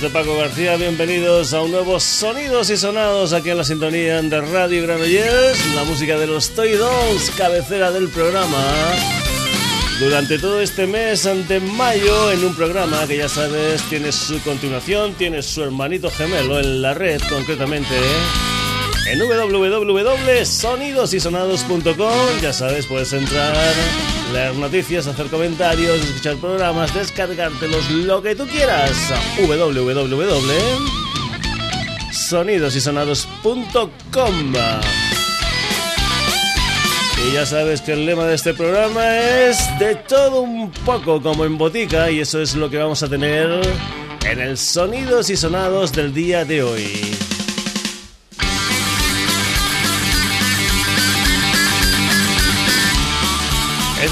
De Paco García, bienvenidos a un nuevo Sonidos y Sonados aquí en la sintonía de Radio Granollers, la música de los Toy Dolls, cabecera del programa. Durante todo este mes de mayo, en un programa que ya sabes tiene su continuación, tiene su hermanito gemelo en la red concretamente en www.sonidosysonados.com. Ya sabes, puedes entrar, leer noticias, hacer comentarios, escuchar programas, descargártelos, lo que tú quieras. www.sonidosysonados.com. Y ya sabes que el lema de este programa es de todo un poco como en botica y eso es lo que vamos a tener en el Sonidos y Sonados del día de hoy.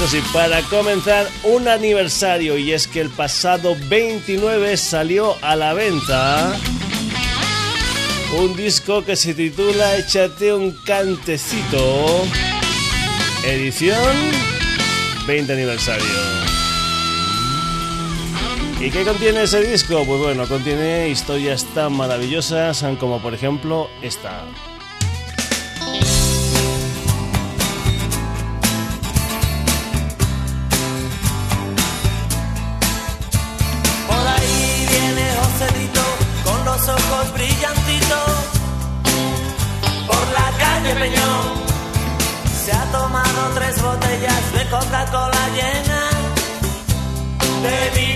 Eso sí, para comenzar un aniversario y es que el pasado 29 salió a la venta un disco que se titula Échate un cantecito, edición 20 aniversario. ¿Y qué contiene ese disco? Pues bueno, contiene historias tan maravillosas como por ejemplo esta. Tres botellas de Coca-Cola llena. De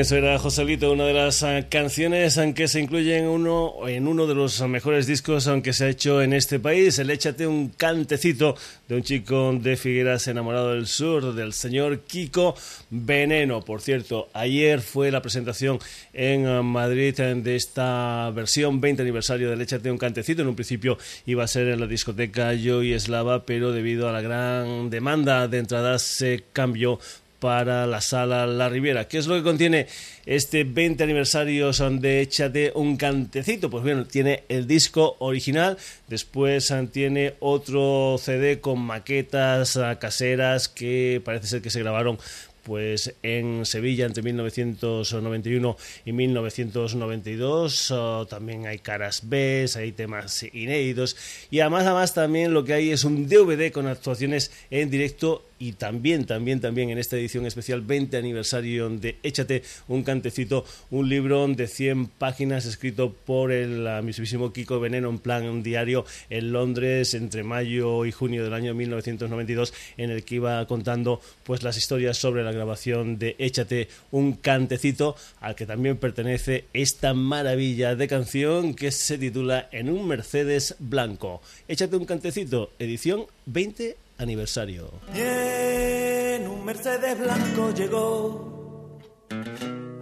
eso era Joselito, una de las ah, canciones que se incluyen uno, en uno de los mejores discos que se ha hecho en este país. El Échate un cantecito de un chico de Figueras enamorado del sur, del señor Kiko Veneno. Por cierto, ayer fue la presentación en ah, Madrid de esta versión 20 aniversario del Échate un cantecito. En un principio iba a ser en la discoteca Yo y Eslava, pero debido a la gran demanda de entradas se cambió para la sala La Riviera. ¿Qué es lo que contiene este 20 aniversario de Échate un cantecito? Pues bien, tiene el disco original, después tiene otro CD con maquetas ah, caseras que parece ser que se grabaron pues en Sevilla entre 1991 y 1992 también hay caras B, hay temas inéditos y además además también lo que hay es un DVD con actuaciones en directo y también, también, también en esta edición especial 20 aniversario de Échate un cantecito, un libro de 100 páginas escrito por el mismísimo Kiko Veneno en plan diario en Londres entre mayo y junio del año 1992 en el que iba contando pues las historias sobre la grabación de Échate un cantecito al que también pertenece esta maravilla de canción que se titula En un Mercedes blanco. Échate un cantecito, edición 20 aniversario. en un Mercedes blanco llegó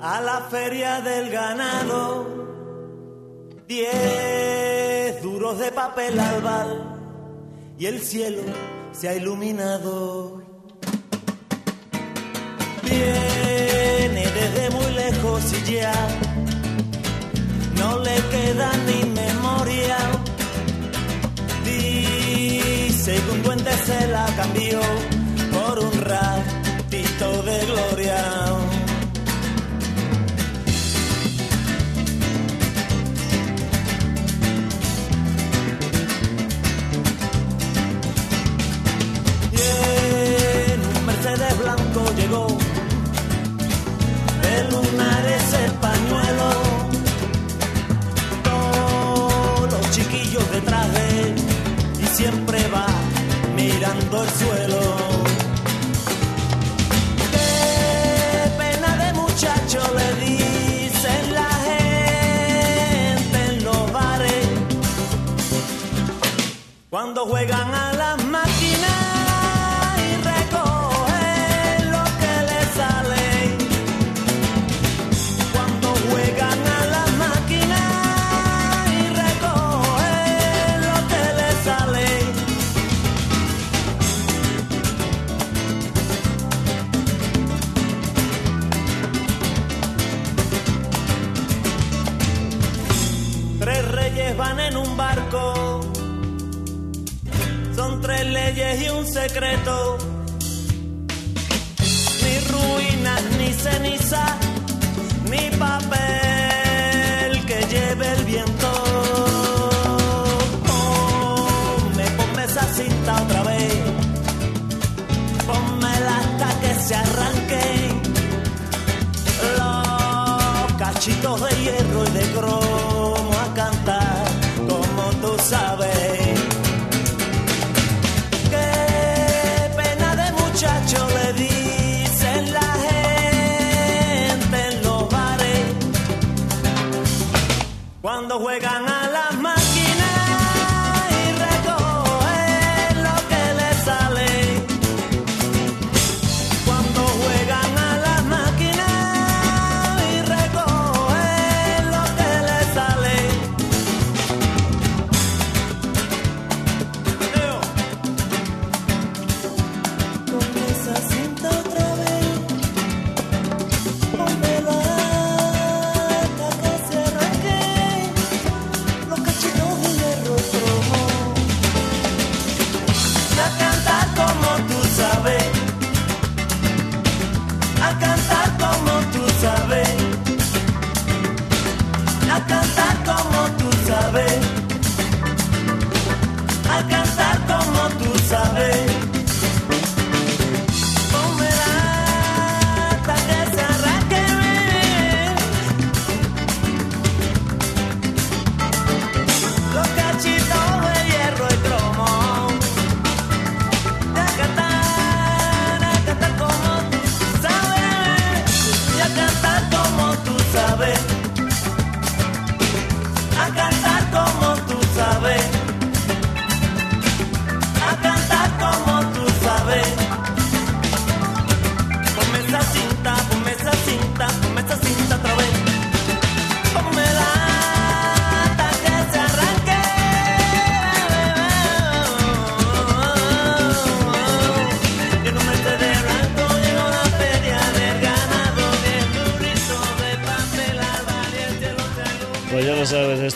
a la feria del ganado. Diez duros de papel albal y el cielo se ha iluminado. Viene desde muy lejos y ya no le queda ni según duende se la cambió por un ratito de gloria. Y en un Mercedes blanco llegó de lunares el pañuelo. Todos los chiquillos detrás de y siempre va el suelo. Qué pena de muchacho le dicen la gente en los bares cuando juegan a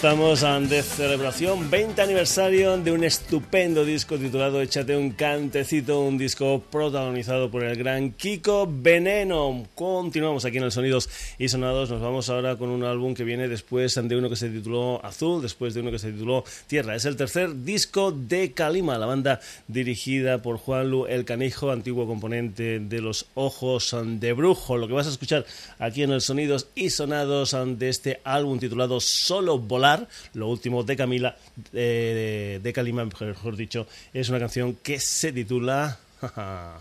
estamos de celebración 20 aniversario de un estupendo disco titulado Échate un cantecito, un disco protagonizado por el gran Kiko Veneno. Continuamos aquí en el Sonidos y Sonados, nos vamos ahora con un álbum que viene después de uno que se tituló Azul, después de uno que se tituló Tierra. Es el tercer disco de Kalima, la banda dirigida por Juanlu El Canijo, antiguo componente de Los Ojos de Brujo. Lo que vas a escuchar aquí en el Sonidos y Sonados de este álbum titulado Solo Volar, lo último de Camila, de, de Kalima, mejor dicho, es una canción que se titula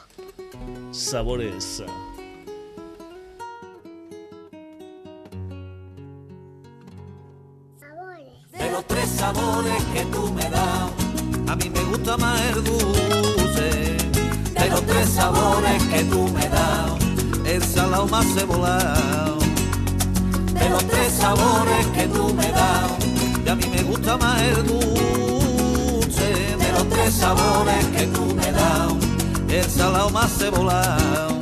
Sabores. De los tres sabores que tú me das, a mí me gusta más el dulce. De los tres sabores que tú me das, el salado más cebolado de los tres sabores que tú me das. Y a mí me gusta más el dulce de los tres sabores que tú me das. El salado más cebolado.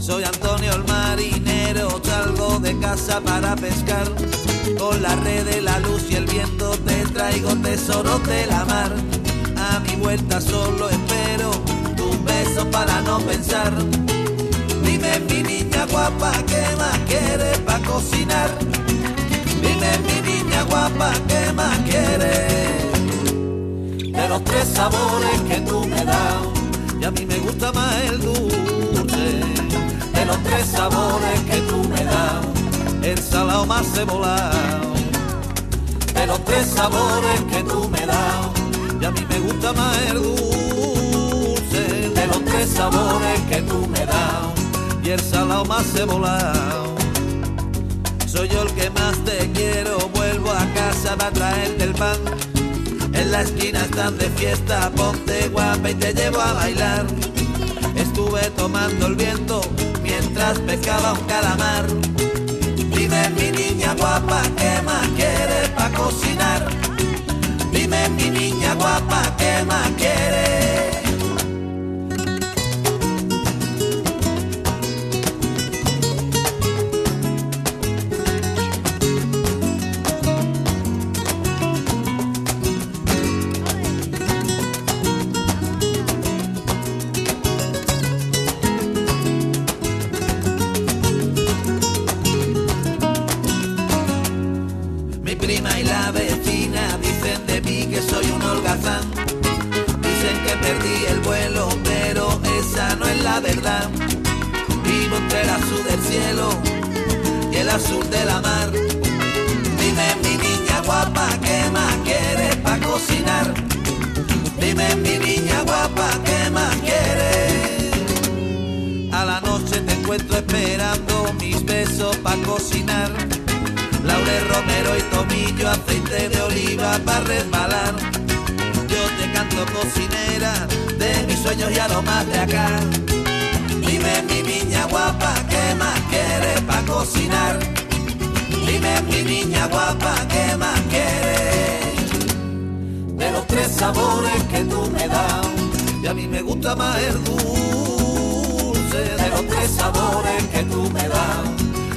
Soy Antonio el marinero, salgo de casa para pescar. Con la red de la luz y el viento te traigo tesoros de la mar. A mi vuelta solo espero tus besos para no pensar Dime mi niña guapa, ¿qué más quieres para cocinar? Dime mi niña guapa, ¿qué más quieres? De los tres sabores que tú me das, y a mí me gusta más el dulce. De los tres sabores que tú me das, el salado más cebolado. De los tres sabores que tú me das, y a mí me gusta más el dulce. De los tres sabores que tú me das y el salado más cebolado. Soy yo el que más te quiero, vuelvo a casa para traerte el pan. En la esquina están de fiesta, ponte guapa y te llevo a bailar. Estuve tomando el viento mientras pescaba un calamar. Dime mi niña guapa, ¿qué más quieres para cocinar? Dime mi niña guapa, ¿qué más quieres? Verdad. Vivo entre el azul del cielo y el azul de la mar. Dime mi niña guapa, ¿qué más quieres para cocinar? Dime mi niña guapa, ¿qué más quieres? A la noche te encuentro esperando mis besos para cocinar. Laurel Romero y tomillo, aceite de oliva para resbalar. Cocinera de mis sueños y aromas de acá. Dime mi niña guapa, ¿qué más quieres para cocinar? Dime mi niña guapa, ¿qué más quieres? De los tres sabores que tú me das, y a mí me gusta más el dulce. De los tres sabores que tú me das,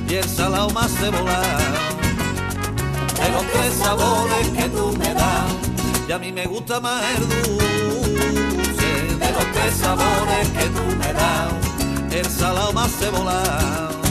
y el salado más cebolado. De los tres sabores que tú me das, y a mí me gusta más el dulce. De los tres sabores que tú me das el salado más cebolado.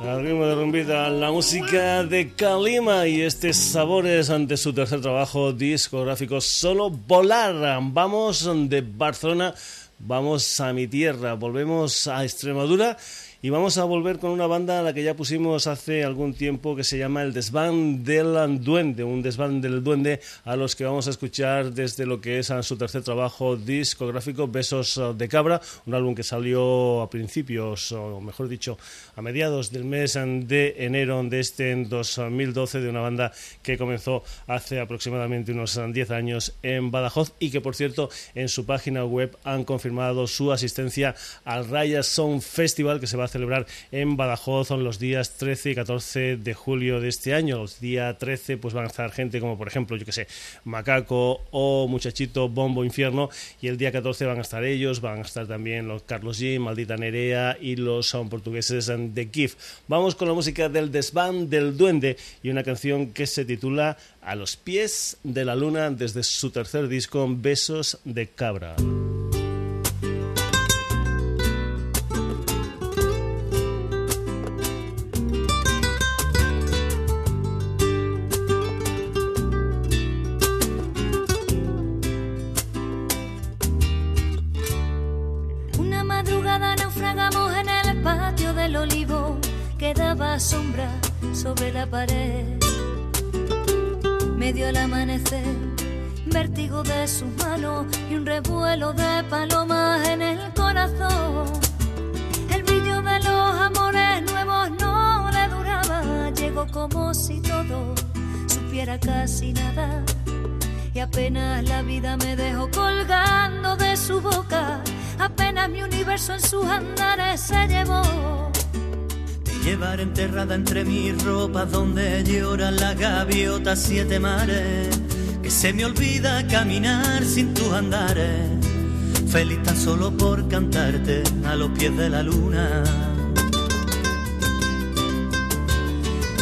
Al ritmo de la música de Kalima y este Sabores ante su tercer trabajo discográfico Solo Volar. Vamos de Barcelona, vamos a mi tierra, volvemos a Extremadura y vamos a volver con una banda a la que ya pusimos hace algún tiempo que se llama El Desván del Duende, un desván del Duende a los que vamos a escuchar desde lo que es su tercer trabajo discográfico, Besos de Cabra, un álbum que salió a principios, o mejor dicho, a mediados del mes de enero de este en 2012 de una banda que comenzó hace aproximadamente unos 10 años en Badajoz y que por cierto en su página web han confirmado su asistencia al Raya Sound Festival que se va a celebrar en Badajoz son los días 13 y 14 de julio de este año. Los días 13 pues van a estar gente como por ejemplo, yo que sé, Macaco o Muchachito Bombo Infierno y el día 14 van a estar ellos, van a estar también los Carlos G, Maldita Nerea y los son portugueses de Kif. Vamos con la música del desván del duende y una canción que se titula A los pies de la luna desde su tercer disco Besos de Cabra. Sombra sobre la pared. Medio el amanecer, vértigo de sus manos y un revuelo de palomas en el corazón. El brillo de los amores nuevos no le duraba, llegó como si todo supiera casi nada. Y apenas la vida me dejó colgando de su boca, apenas mi universo en sus andares se llevó Llevar enterrada entre mis ropas donde lloran las gaviotas siete mares. Que se me olvida caminar sin tus andares. Feliz tan solo por cantarte a los pies de la luna.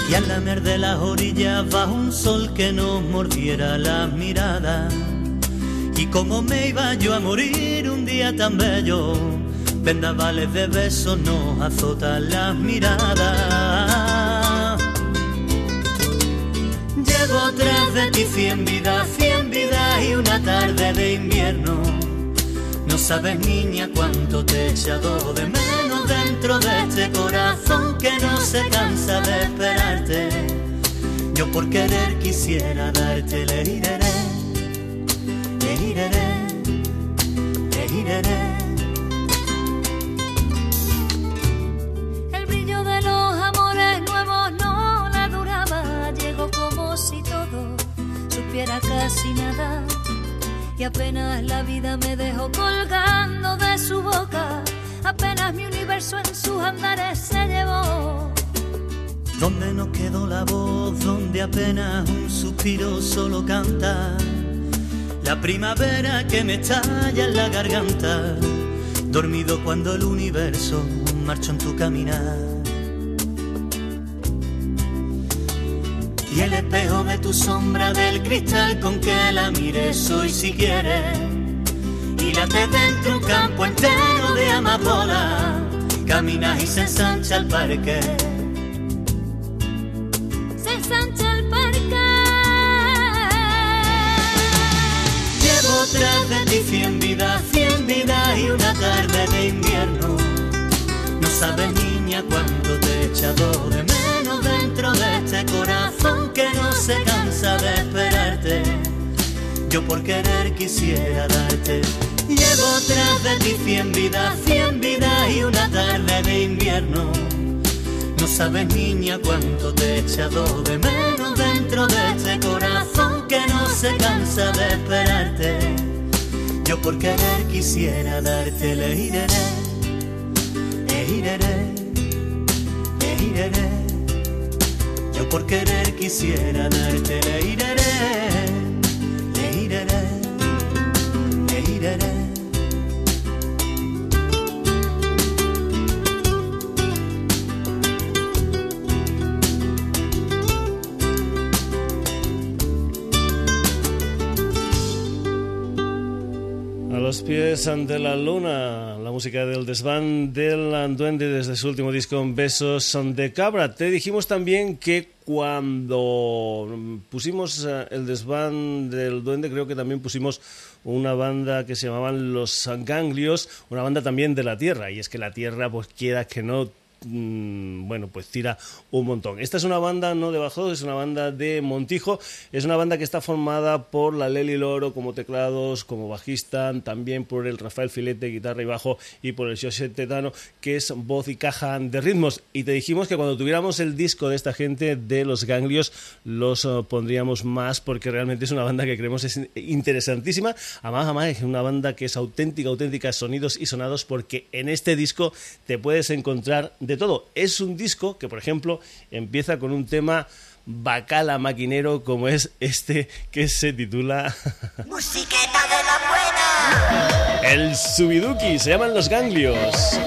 Y al lamer de las orillas bajo un sol que nos mordiera las miradas. Y como me iba yo a morir un día tan bello vendavales de besos nos azotan las miradas. Llevo tras de ti cien vidas, cien vidas y una tarde de invierno. No sabes, niña, cuánto te he echado de menos dentro de este corazón que no se cansa de esperarte. Yo por querer quisiera darte le iré, le iré, le iré. Nada y apenas la vida me dejó colgando de su boca, apenas mi universo en sus andares se llevó. Donde no quedó la voz, donde apenas un suspiro solo canta, la primavera que me estalla en la garganta, dormido cuando el universo marchó en tu caminar. Y el espejo de tu sombra del cristal con que la mires hoy si quieres. Y late dentro un campo entero de amapola, caminas y se ensancha el parque. Se ensancha el parque. Llevo tras de ti cien vidas, cien vidas y una tarde de invierno. No sabes niña cuánto te he echado de menos se cansa de esperarte. Yo por querer quisiera darte. Llevo tras de ti cien vidas, cien vidas y una tarde de invierno. No sabes, niña, cuánto te he echado de menos dentro de este corazón que no se cansa de esperarte. Yo por querer quisiera darte, le iré, le iré, por querer quisiera darte le iré, le iré, le iré. A los pies ante la luna, la música del desván del duende desde su último disco Besos de Cabra. Te dijimos también que cuando pusimos eh, el desván del duende, creo que también pusimos una banda que se llamaban Los Ganglios, una banda también de la Tierra. Y es que la Tierra, pues quiera que no, mm, bueno, pues tira un montón. Esta es una banda no de Bajo, es una banda de Montijo, es una banda que está formada por la Leli Loro como teclados, como bajista, también por el Rafael Filete, guitarra y bajo, y por el José Tetano, que es voz y caja de ritmos. Y te dijimos que cuando tuviéramos el disco de esta gente de los ganglios, los eh, pondríamos más porque realmente es una banda que creemos es interesantísima. Además, además es una banda que es auténtica, auténtica, sonidos y sonados porque en este disco te puedes encontrar todo. Es un disco que, por ejemplo, empieza con un tema bacala maquinero como es este que se titula Musiqueta de la buena. El Subiduki, se llaman los ganglios.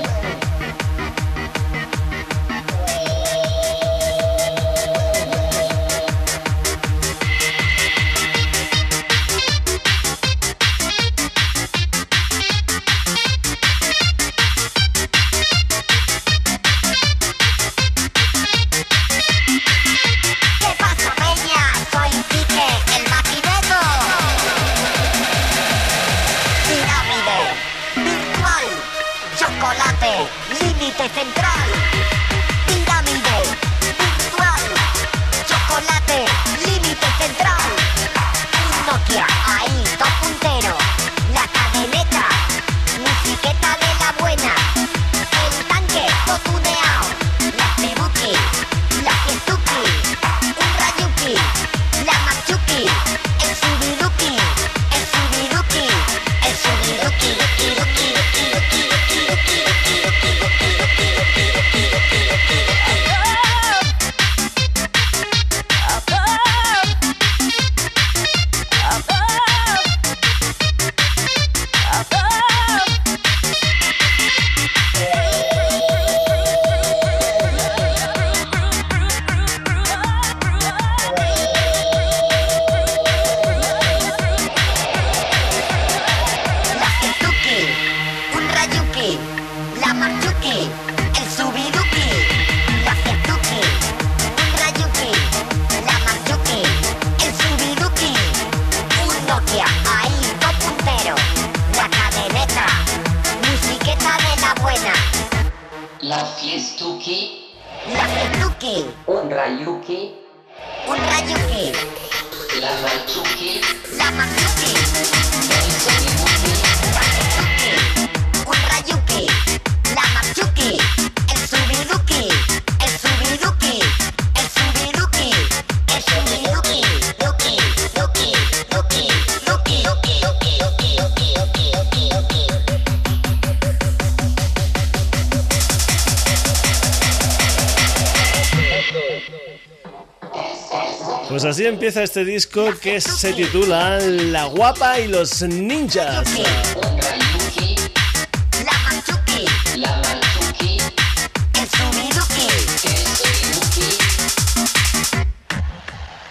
Empieza este disco que se titula La guapa y los ninjas.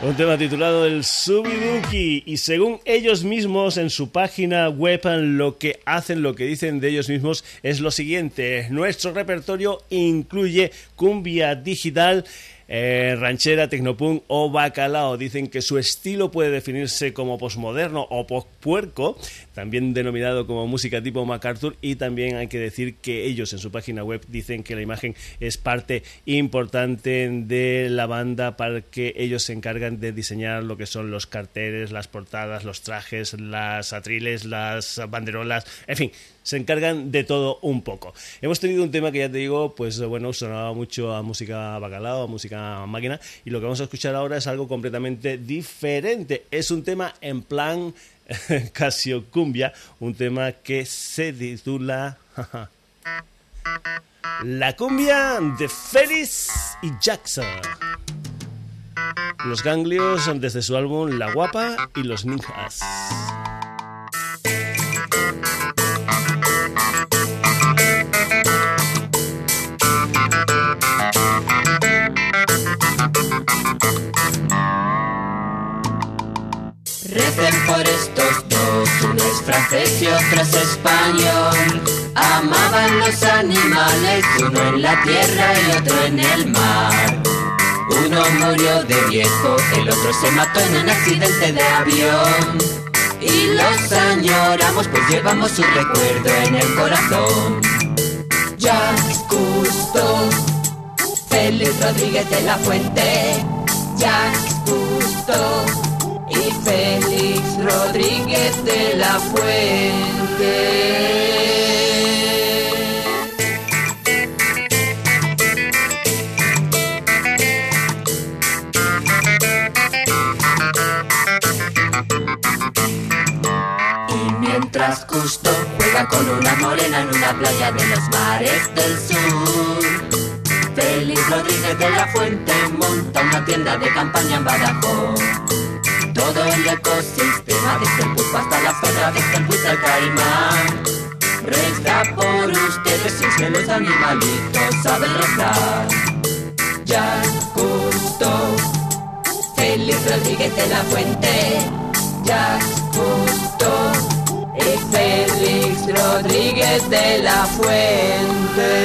Un tema titulado El Subiduki y según ellos mismos en su página web lo que hacen, lo que dicen de ellos mismos es lo siguiente. Nuestro repertorio incluye cumbia digital, eh, ranchera, tecnopunk o bacalao. Dicen que su estilo puede definirse como posmoderno o postpuerco, también denominado como música tipo MacArthur y también hay que decir que ellos en su página web dicen que la imagen es parte importante de la banda para que ellos se encargan de diseñar lo que son los carteles, las portadas, los trajes, las atriles, las banderolas, en fin, se encargan de todo un poco. Hemos tenido un tema que ya te digo, pues bueno, sonaba mucho a música bacalao, a música máquina, y lo que vamos a escuchar ahora es algo completamente diferente. Es un tema en plan Casio Cumbia, un tema que se titula La cumbia de Félix y Jackson. Los ganglios desde su álbum La Guapa y los Ninjas. Estos dos, uno es francés y otro es español. Amaban los animales, uno en la tierra y otro en el mar. Uno murió de viejo, el otro se mató en un accidente de avión. Y los añoramos, pues llevamos su recuerdo en el corazón. Ya Cousteau Félix Rodríguez de la Fuente, Jack Justo y Félix Rodríguez de la Fuente. mientras Justo juega con una morena en una playa de los mares del sur. Félix Rodríguez de la Fuente monta una tienda de campaña en Badajoz. Todo el ecosistema, desde el pulpo hasta la perra, desde el al caimán. Resta por ustedes es que los animalitos saben rezar. Ya Justo, Félix Rodríguez de la Fuente, ya Justo. Félix Rodríguez de la Fuente.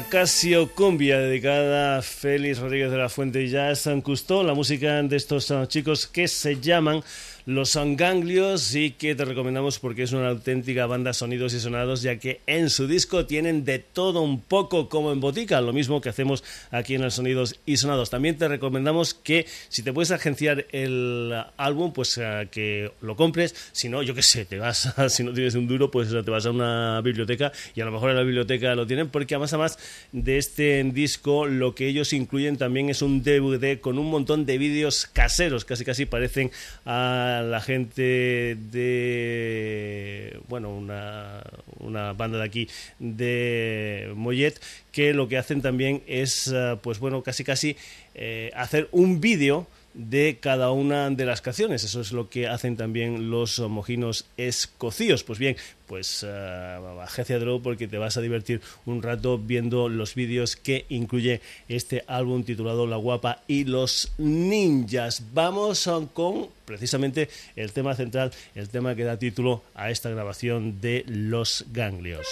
Casio Cumbia dedicada a Félix Rodríguez de la Fuente y ya San Custó, la música de estos ah, chicos que se llaman los Ganglios y que te recomendamos porque es una auténtica banda sonidos y sonados ya que en su disco tienen de todo un poco como en botica, lo mismo que hacemos aquí en el Sonidos y Sonados. También te recomendamos que si te puedes agenciar el álbum, pues eh, que lo compres, si no, yo qué sé, te vas, si no tienes un duro, pues te vas a una biblioteca y a lo mejor en la biblioteca lo tienen porque además, además de este disco lo que ellos incluyen también es un DVD con un montón de vídeos caseros, casi casi parecen a la gente de, bueno, una, una banda de aquí de Mollet, que lo que hacen también es, eh, pues bueno, casi casi eh, hacer un vídeo de cada una de las canciones. Eso es lo que hacen también los mojinos escocíos. Pues bien, pues uh, agencia Draw porque te vas a divertir un rato viendo los vídeos que incluye este álbum titulado La Guapa y los Ninjas. Vamos con precisamente el tema central, el tema que da título a esta grabación de Los Ganglios.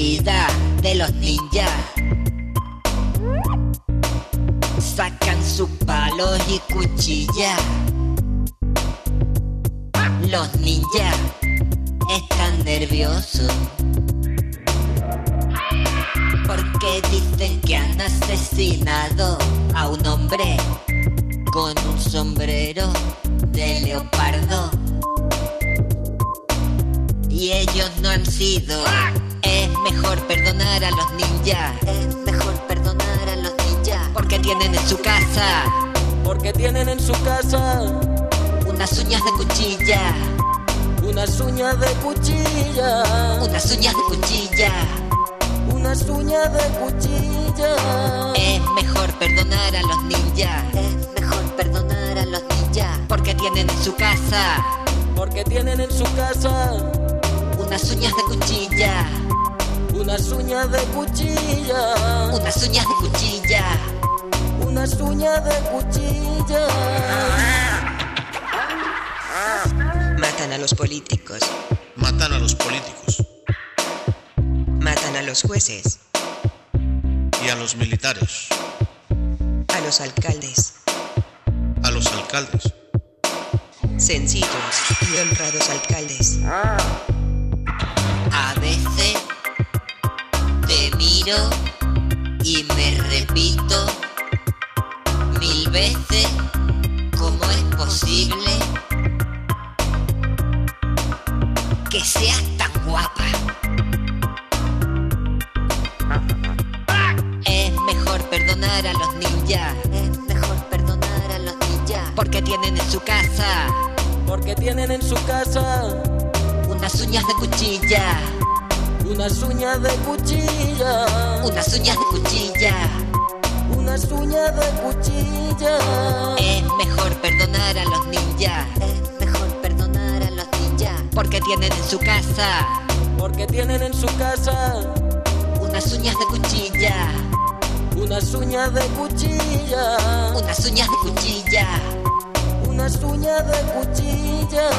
De los ninjas. Sacan sus palos y cuchillas. Los ninjas están nerviosos. Porque dicen que han asesinado a un hombre con un sombrero de leopardo y ellos no han sido. Es mejor perdonar a los ninjas. Es mejor perdonar a los ninjas. Porque tienen en su casa. Porque tienen en su casa. Unas uñas de cuchilla. Unas uñas de cuchilla. Unas uñas de cuchilla. Unas uñas de cuchilla. Es mejor perdonar a los ninjas. Es mejor perdonar a los ninjas. Porque tienen en su casa. Porque tienen en su casa unas uñas de cuchilla. Unas uñas de cuchilla. Unas uñas de cuchilla. Unas uñas de cuchilla. Matan a los políticos. Matan a los políticos. Matan a los jueces. Y a los militares. A los alcaldes. A los alcaldes. Sencillos y honrados alcaldes. A veces te miro y me repito mil veces cómo es posible que seas tan guapa. Es mejor perdonar a los ninjas. Es mejor perdonar a los ninjas. Porque tienen en su casa. Porque tienen en su casa unas uñas de cuchilla. unas uñas de cuchilla, unas uñas de cuchilla, unas uñas de cuchilla. Es mejor perdonar a los ninjas, es mejor perdonar a los ninjas, porque tienen en su casa, porque tienen en su casa. Unas uñas de cuchilla, unas uñas de cuchilla, unas uñas de cuchilla, unas uñas de cuchilla.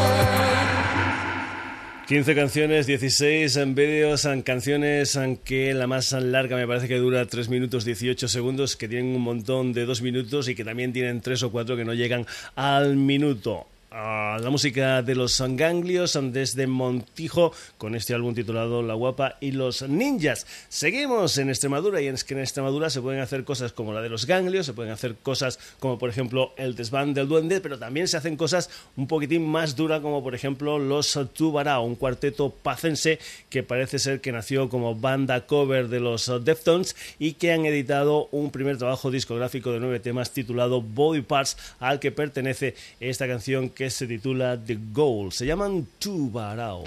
15 canciones, 16 en vídeos, en canciones aunque la más larga me parece que dura 3 minutos 18 segundos, que tienen un montón de 2 minutos y que también tienen 3 o 4 que no llegan al minuto la música de los ganglios desde Montijo con este álbum titulado La Guapa y los Ninjas. Seguimos en Extremadura y es que en Extremadura se pueden hacer cosas como la de los ganglios, se pueden hacer cosas como por ejemplo el desván del duende, pero también se hacen cosas un poquitín más duras como por ejemplo los Tubará, un cuarteto pacense que parece ser que nació como banda cover de los Deftones y que han editado un primer trabajo discográfico de nueve temas titulado Body Parts al que pertenece esta canción que se titula The Goal. Se llaman Tubarao.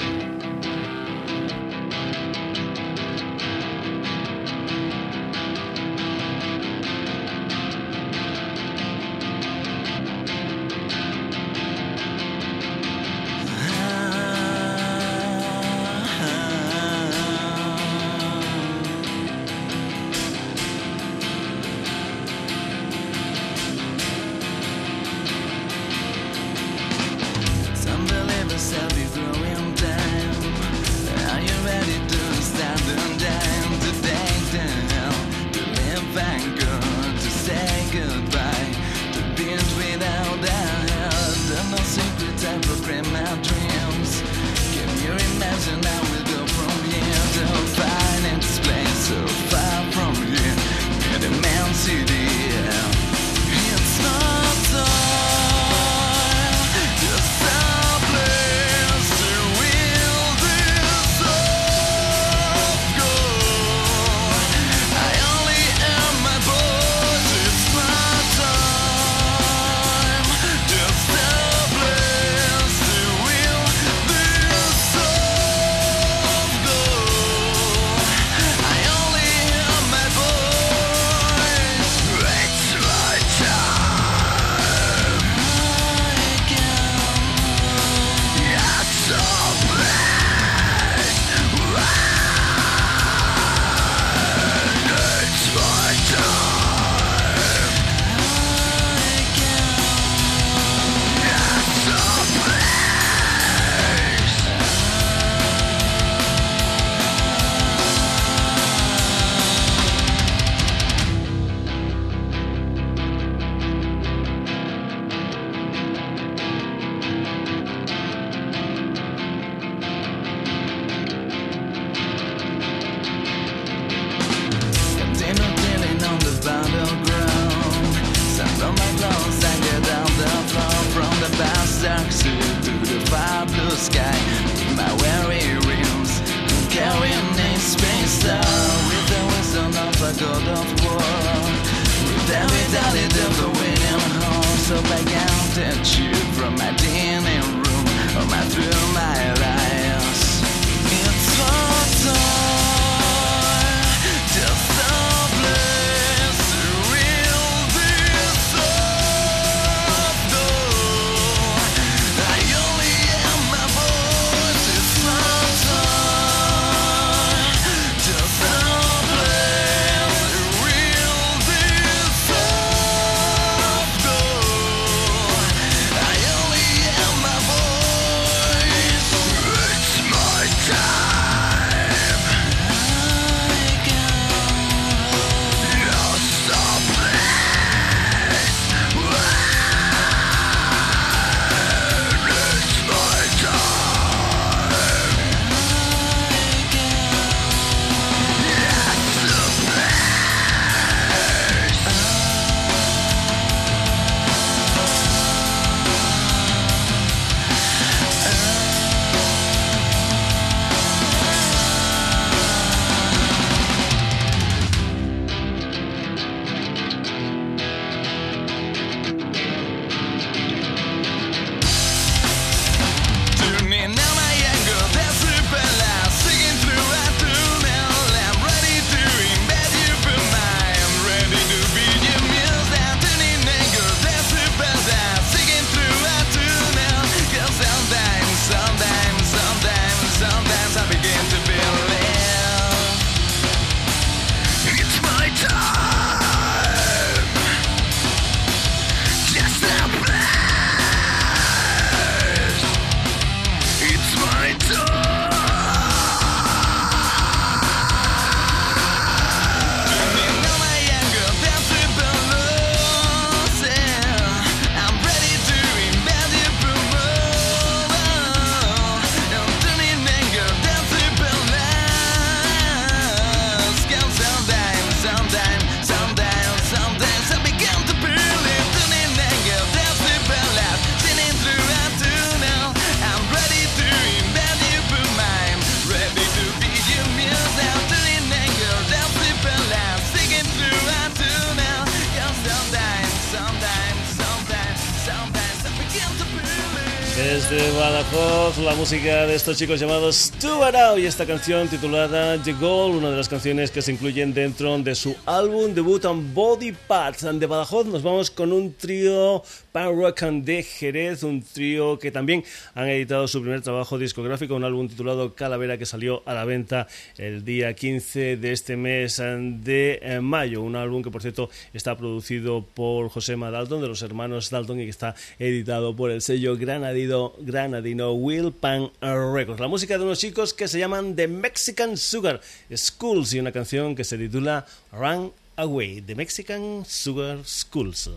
Desde Badajoz, la música de estos chicos llamados Tubarao y esta canción titulada The Goal, una de las canciones que se incluyen dentro de su álbum debut en Body Parts. De Badajoz nos vamos con un trío Pan Rock de Jerez, un trío que también han editado su primer trabajo discográfico, un álbum titulado Calavera que salió a la venta el día 15 de este mes de eh, mayo. Un álbum que, por cierto, está producido por José Dalton, de los hermanos Dalton, y que está editado por el sello granadino, granadino Will Pan Records. La música de unos chicos que se llaman The Mexican Sugar Schools y una canción que se titula Run Away, The Mexican Sugar Schools.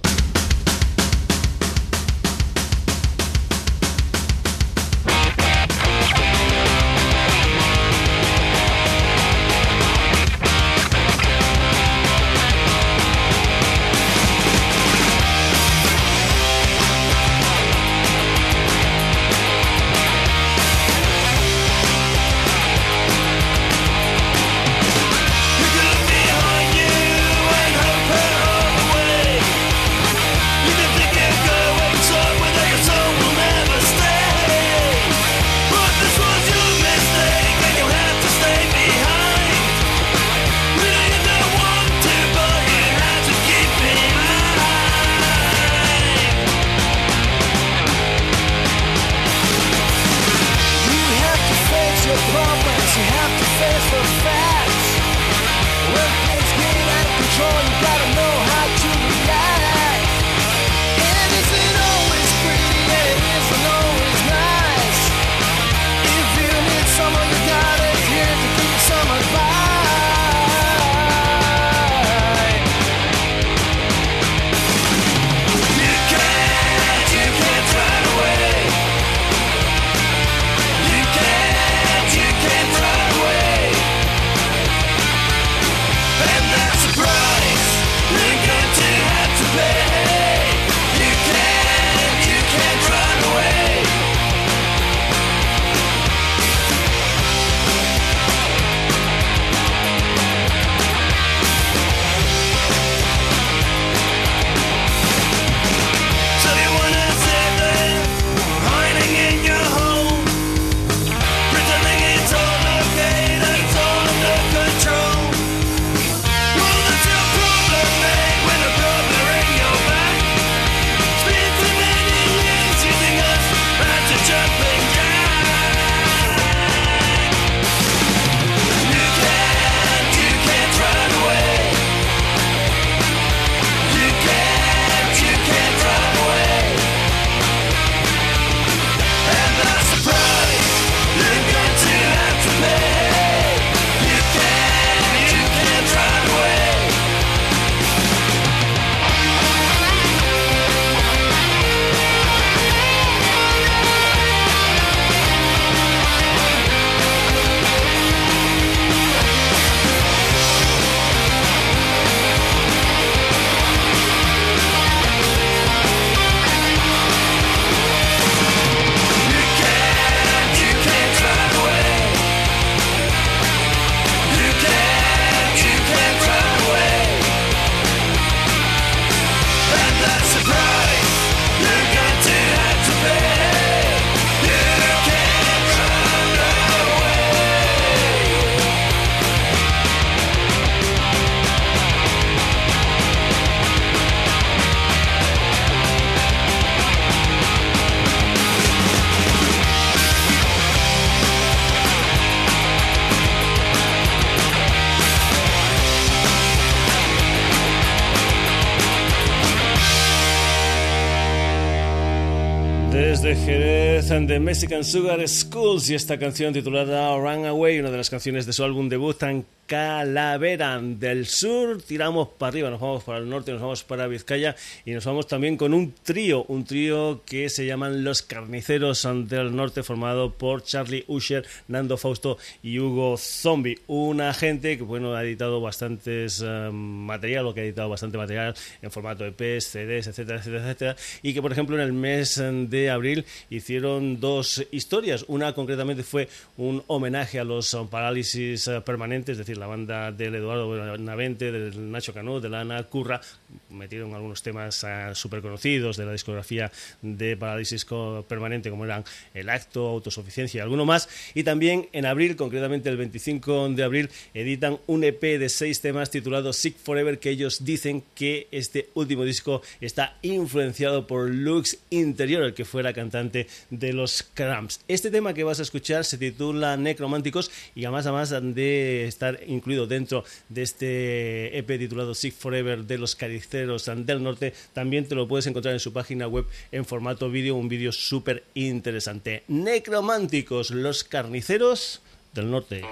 De Mexican Sugar Schools y esta canción titulada Runaway, una de las canciones de su álbum debut tan Calavera del sur, tiramos para arriba, nos vamos para el norte, nos vamos para Vizcaya y nos vamos también con un trío, un trío que se llaman Los Carniceros del Norte, formado por Charlie Usher, Nando Fausto y Hugo Zombie, una gente que bueno ha editado bastantes eh, material, o que ha editado bastante material en formato EPs, CDs, etcétera, etcétera, etcétera, y que por ejemplo en el mes de abril hicieron dos historias, una concretamente fue un homenaje a los parálisis eh, permanentes, es decir, la banda del Eduardo Navente, del Nacho Canú, de la Ana Curra, metieron algunos temas uh, súper conocidos de la discografía de Parálisis Permanente, como eran El Acto, Autosuficiencia y alguno más. Y también en abril, concretamente el 25 de abril, editan un EP de seis temas titulado Sick Forever, que ellos dicen que este último disco está influenciado por Lux Interior, el que fuera cantante de los Cramps. Este tema que vas a escuchar se titula Necrománticos y además, además de estar incluido dentro de este EP titulado Sick Forever de los Cariceros del Norte, también te lo puedes encontrar en su página web en formato vídeo, un vídeo súper interesante. Necrománticos, los carniceros del norte.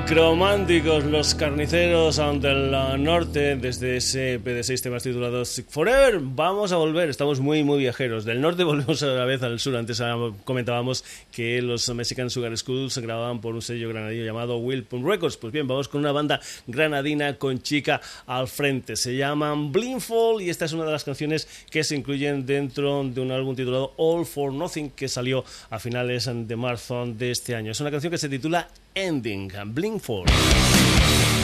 Románticos, los carniceros del norte, desde ese PD6 temas titulado Sick Forever. Vamos a volver, estamos muy, muy viajeros. Del norte volvemos a la vez al sur. Antes comentábamos que los Mexican Sugar Schools grababan por un sello granadino llamado Will Records. Pues bien, vamos con una banda granadina con chica al frente. Se llaman Blindfall y esta es una de las canciones que se incluyen dentro de un álbum titulado All for Nothing que salió a finales de marzo de este año. Es una canción que se titula Ending, Blink 4.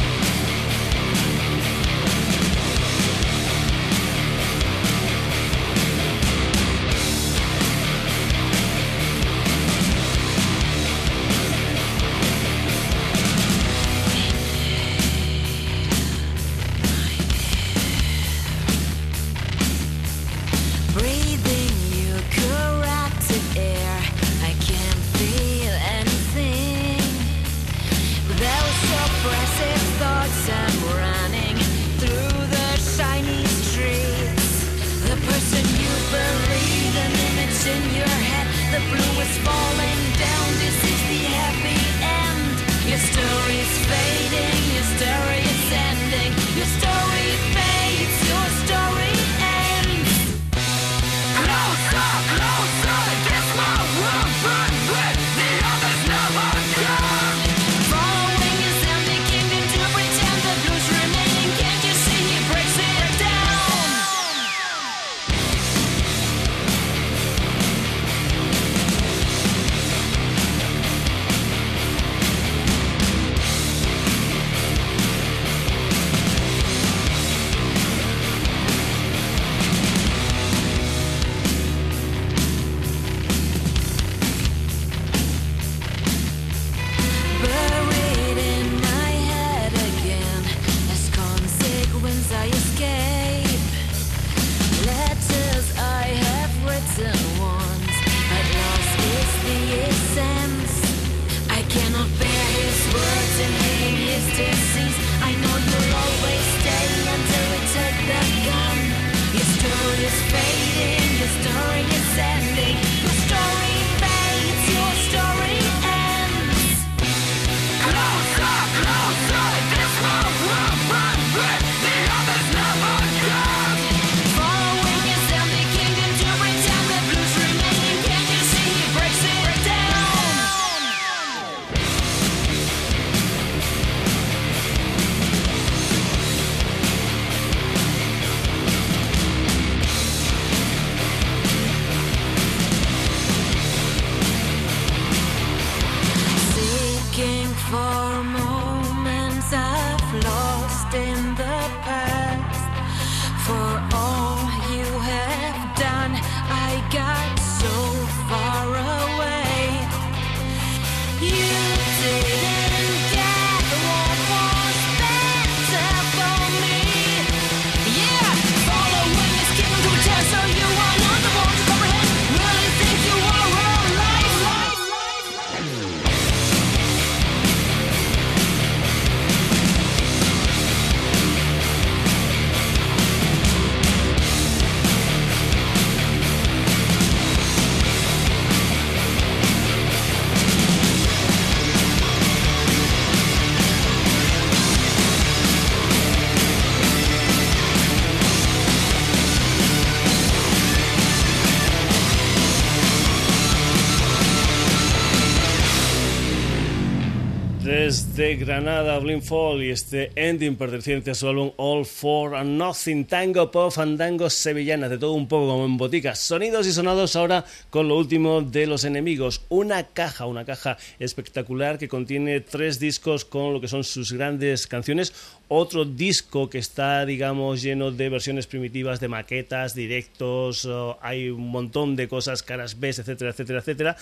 De Granada, Blind Fall y este ending perteneciente a su álbum All for Nothing, tango, pop, fandango, sevillana, de todo un poco como en boticas, sonidos y sonados ahora con lo último de los enemigos, una caja, una caja espectacular que contiene tres discos con lo que son sus grandes canciones, otro disco que está, digamos, lleno de versiones primitivas, de maquetas, directos, hay un montón de cosas, caras B, etcétera, etcétera, etcétera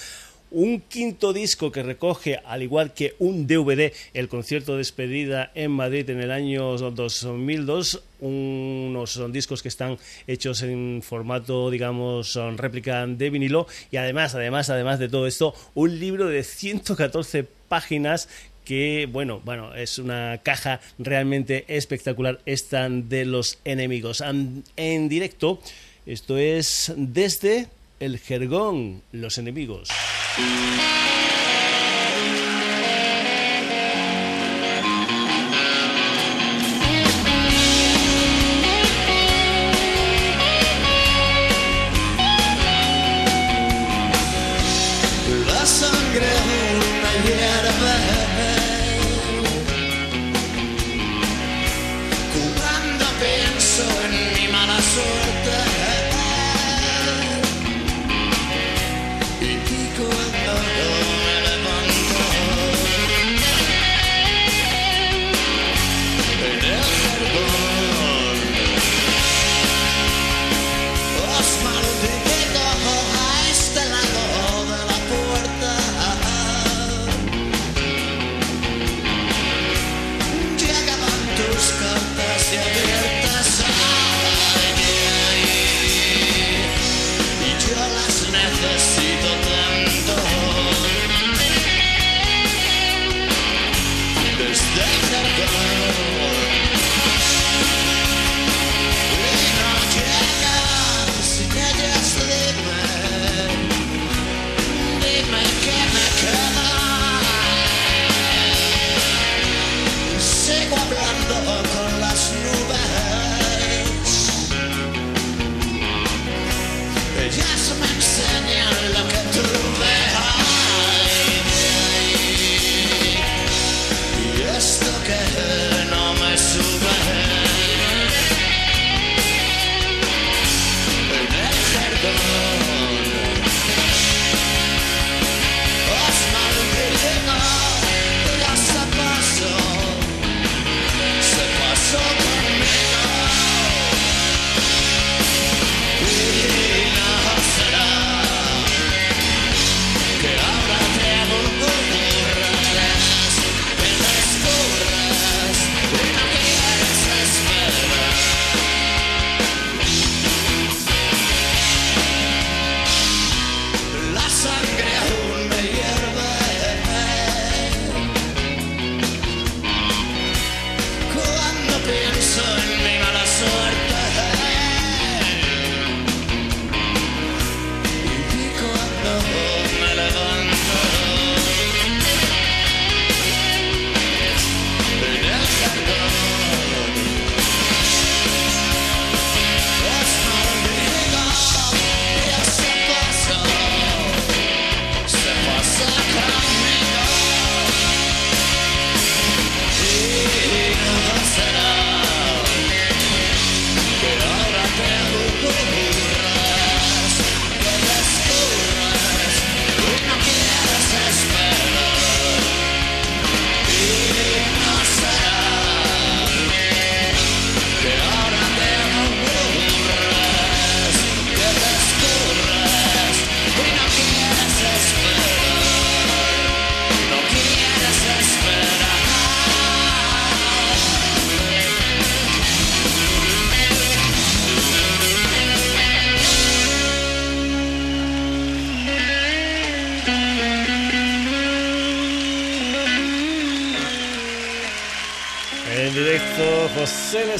un quinto disco que recoge, al igual que un DVD, el concierto de despedida en Madrid en el año 2002, unos discos que están hechos en formato, digamos, réplica de vinilo. Y además, además, además de todo esto, un libro de 114 páginas que bueno, bueno, es una caja realmente espectacular. Esta de los enemigos. En directo, esto es desde el jergón, los enemigos.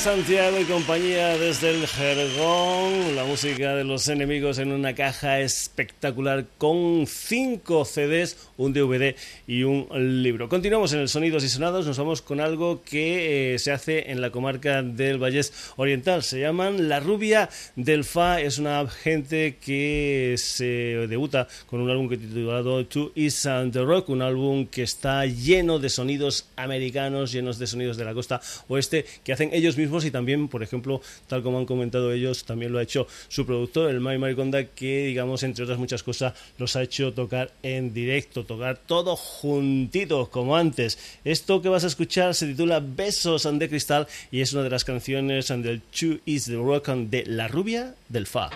Santiago y compañía desde el Jergón, la música de los enemigos en una caja espectacular con cinco CDs, un DVD y un libro. Continuamos en el Sonidos y Sonados, nos vamos con algo que eh, se hace en la comarca del Vallés Oriental. Se llaman La Rubia del Fa, es una gente que se debuta con un álbum titulado To Is and the Rock, un álbum que está lleno de sonidos americanos, llenos de sonidos de la costa oeste que hacen ellos mismos y también, por ejemplo, tal como han comentado ellos, también lo ha hecho su productor, el Mai Mariconda, que digamos, entre otras muchas cosas, los ha hecho tocar en directo, tocar todo juntitos como antes. Esto que vas a escuchar se titula Besos de Cristal y es una de las canciones del Chu Is the Rock de La Rubia del Fa.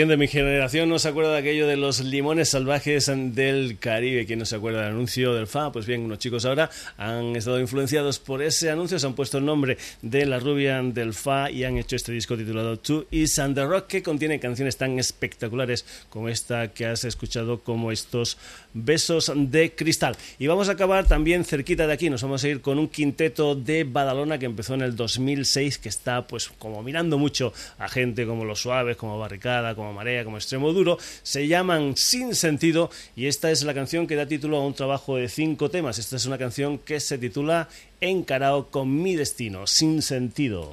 ¿Quién de mi generación no se acuerda de aquello de los limones salvajes del Caribe? ¿Quién no se acuerda del anuncio del FA? Pues bien, unos chicos ahora han estado influenciados por ese anuncio, se han puesto el nombre de la rubia del FA y han hecho este disco titulado Two Is and the Rock que contiene canciones tan espectaculares como esta que has escuchado como estos besos de cristal. Y vamos a acabar también cerquita de aquí, nos vamos a ir con un quinteto de Badalona que empezó en el 2006 que está pues como mirando mucho a gente como Los Suaves, como Barricada, como Marea, como Extremo Duro, se llaman Sin Sentido y esta es la canción que da título a un trabajo de cinco temas. Esta es una canción que se titula Encarado con mi destino, Sin Sentido.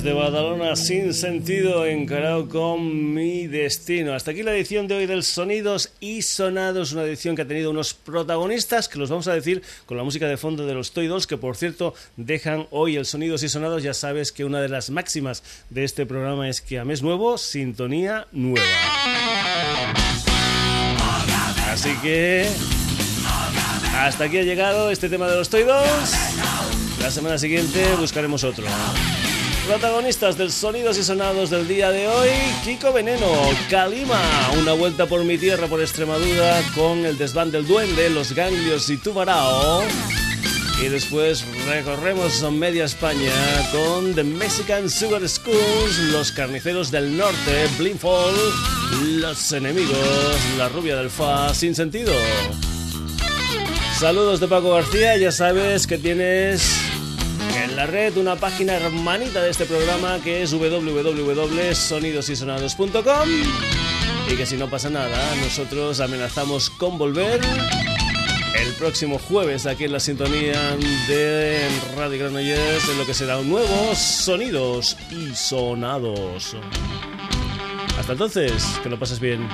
De Badalona sin sentido encarado con mi destino. Hasta aquí la edición de hoy del Sonidos y Sonados, una edición que ha tenido unos protagonistas que los vamos a decir con la música de fondo de los Toy Dolls, que por cierto dejan hoy el Sonidos y Sonados. Ya sabes que una de las máximas de este programa es que a mes nuevo, sintonía nueva. Así que hasta aquí ha llegado este tema de los Toy Dolls. La semana siguiente buscaremos otro. Protagonistas del Sonidos y Sonados del día de hoy, Kiko Veneno, Kalima, una vuelta por mi tierra, por Extremadura, con el desván del duende, los ganglios y Tubarao. Y después recorremos media España con The Mexican Sugar Schools, Los Carniceros del Norte, Blindfall, Los Enemigos, La Rubia del Fa, Sin Sentido. Saludos de Paco García, ya sabes que tienes la red una página hermanita de este programa que es www.sonidosysonados.com y que si no pasa nada, nosotros amenazamos con volver el próximo jueves aquí en la sintonía de Radio Granollers en lo que será un nuevo Sonidos y Sonados. Hasta entonces, que lo pases bien.